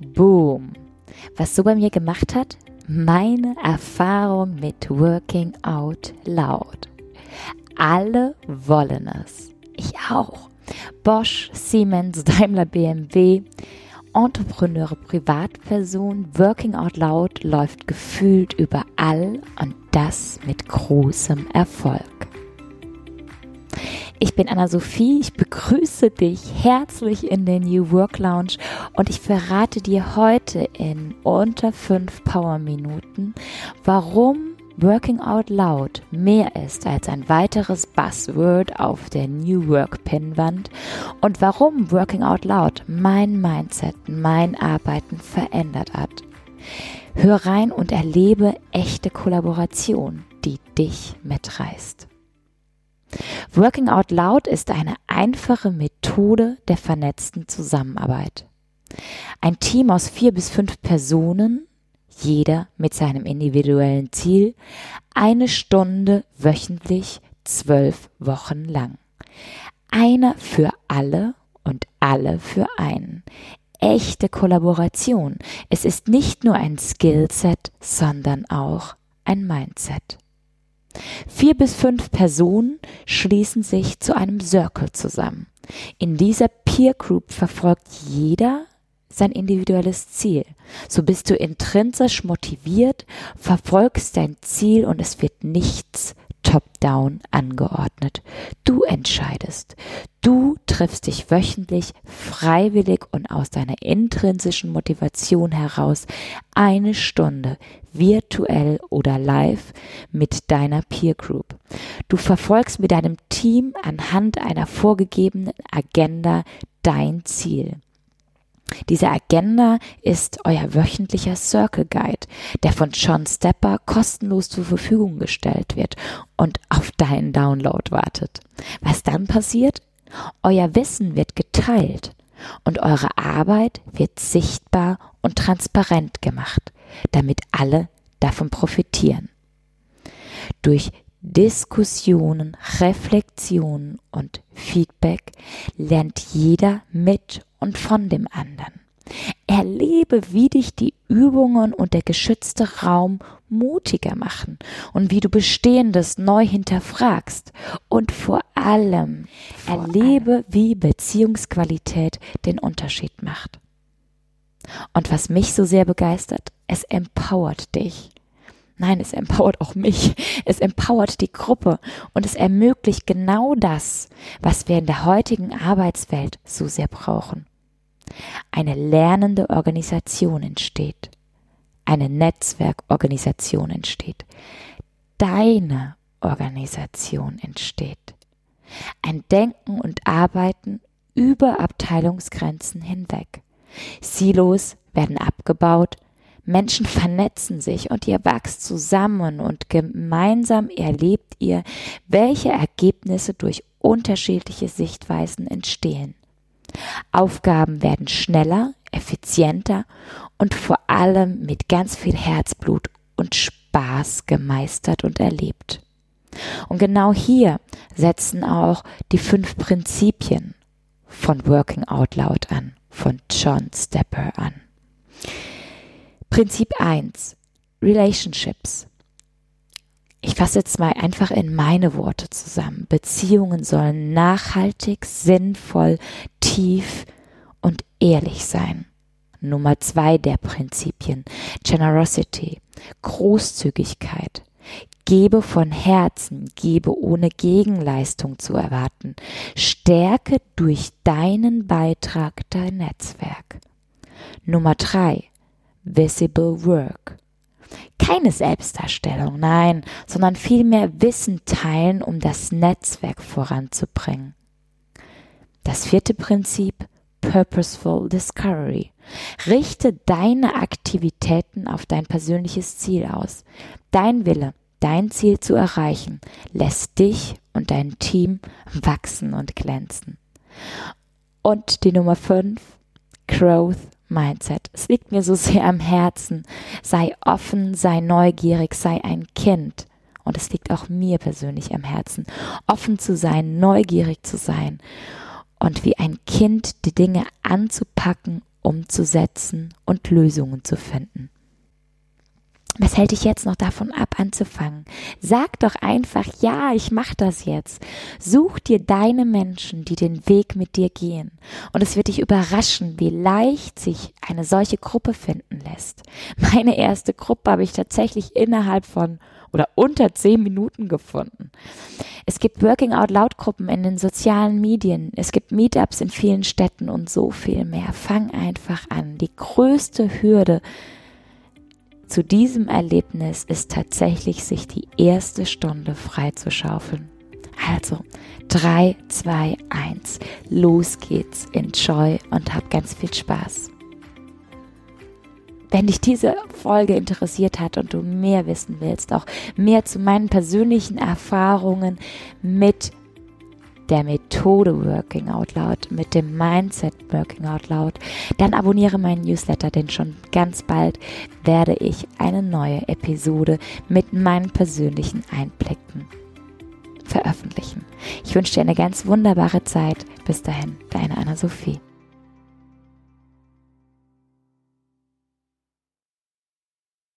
Boom. Was so bei mir gemacht hat? Meine Erfahrung mit Working Out Loud. Alle wollen es. Ich auch. Bosch, Siemens, Daimler, BMW, Entrepreneure, Privatpersonen, Working Out Loud läuft gefühlt überall und das mit großem Erfolg. Ich bin Anna-Sophie, ich begrüße dich herzlich in der New Work Lounge und ich verrate dir heute in unter fünf Power Minuten, warum Working Out Loud mehr ist als ein weiteres Buzzword auf der New Work Pinwand und warum Working Out Loud mein Mindset, mein Arbeiten verändert hat. Hör rein und erlebe echte Kollaboration, die dich mitreißt. Working Out Loud ist eine einfache Methode der vernetzten Zusammenarbeit. Ein Team aus vier bis fünf Personen jeder mit seinem individuellen Ziel, eine Stunde wöchentlich, zwölf Wochen lang. Einer für alle und alle für einen. Echte Kollaboration. Es ist nicht nur ein Skillset, sondern auch ein Mindset. Vier bis fünf Personen schließen sich zu einem Circle zusammen. In dieser Peer Group verfolgt jeder sein individuelles Ziel. So bist du intrinsisch motiviert, verfolgst dein Ziel und es wird nichts top-down angeordnet. Du entscheidest. Du triffst dich wöchentlich freiwillig und aus deiner intrinsischen Motivation heraus eine Stunde virtuell oder live mit deiner Peer Group. Du verfolgst mit deinem Team anhand einer vorgegebenen Agenda dein Ziel. Diese Agenda ist euer wöchentlicher Circle Guide, der von John Stepper kostenlos zur Verfügung gestellt wird und auf deinen Download wartet. Was dann passiert? Euer Wissen wird geteilt und eure Arbeit wird sichtbar und transparent gemacht, damit alle davon profitieren. Durch Diskussionen, Reflexionen und Feedback lernt jeder mit und von dem anderen. Erlebe, wie dich die Übungen und der geschützte Raum mutiger machen und wie du Bestehendes neu hinterfragst. Und vor allem vor erlebe, allem. wie Beziehungsqualität den Unterschied macht. Und was mich so sehr begeistert, es empowert dich. Nein, es empowert auch mich. Es empowert die Gruppe und es ermöglicht genau das, was wir in der heutigen Arbeitswelt so sehr brauchen. Eine lernende Organisation entsteht. Eine Netzwerkorganisation entsteht. Deine Organisation entsteht. Ein Denken und Arbeiten über Abteilungsgrenzen hinweg. Silos werden abgebaut, Menschen vernetzen sich und ihr wächst zusammen und gemeinsam erlebt ihr, welche Ergebnisse durch unterschiedliche Sichtweisen entstehen. Aufgaben werden schneller, effizienter und vor allem mit ganz viel Herzblut und Spaß gemeistert und erlebt. Und genau hier setzen auch die fünf Prinzipien von Working Out Loud an, von John Stepper an. Prinzip 1. Relationships. Ich fasse jetzt mal einfach in meine Worte zusammen. Beziehungen sollen nachhaltig, sinnvoll, tief und ehrlich sein. Nummer zwei der Prinzipien. Generosity. Großzügigkeit. Gebe von Herzen, gebe ohne Gegenleistung zu erwarten. Stärke durch deinen Beitrag dein Netzwerk. Nummer drei. Visible Work keine Selbstdarstellung, nein, sondern vielmehr Wissen teilen, um das Netzwerk voranzubringen. Das vierte Prinzip Purposeful Discovery. Richte deine Aktivitäten auf dein persönliches Ziel aus. Dein Wille, dein Ziel zu erreichen, lässt dich und dein Team wachsen und glänzen. Und die Nummer fünf Growth Mindset. Es liegt mir so sehr am Herzen. Sei offen, sei neugierig, sei ein Kind. Und es liegt auch mir persönlich am Herzen, offen zu sein, neugierig zu sein und wie ein Kind die Dinge anzupacken umzusetzen und Lösungen zu finden. Was hält dich jetzt noch davon ab, anzufangen? Sag doch einfach, ja, ich mach das jetzt. Such dir deine Menschen, die den Weg mit dir gehen. Und es wird dich überraschen, wie leicht sich eine solche Gruppe finden lässt. Meine erste Gruppe habe ich tatsächlich innerhalb von oder unter zehn Minuten gefunden. Es gibt Working Out Loud Gruppen in den sozialen Medien. Es gibt Meetups in vielen Städten und so viel mehr. Fang einfach an. Die größte Hürde zu diesem Erlebnis ist tatsächlich, sich die erste Stunde freizuschaufeln. Also, 3, 2, 1, los geht's, enjoy und hab ganz viel Spaß. Wenn dich diese Folge interessiert hat und du mehr wissen willst, auch mehr zu meinen persönlichen Erfahrungen mit der Methode Working Out Loud, mit dem Mindset Working Out Loud, dann abonniere meinen Newsletter, denn schon ganz bald werde ich eine neue Episode mit meinen persönlichen Einblicken veröffentlichen. Ich wünsche dir eine ganz wunderbare Zeit. Bis dahin, deine Anna-Sophie.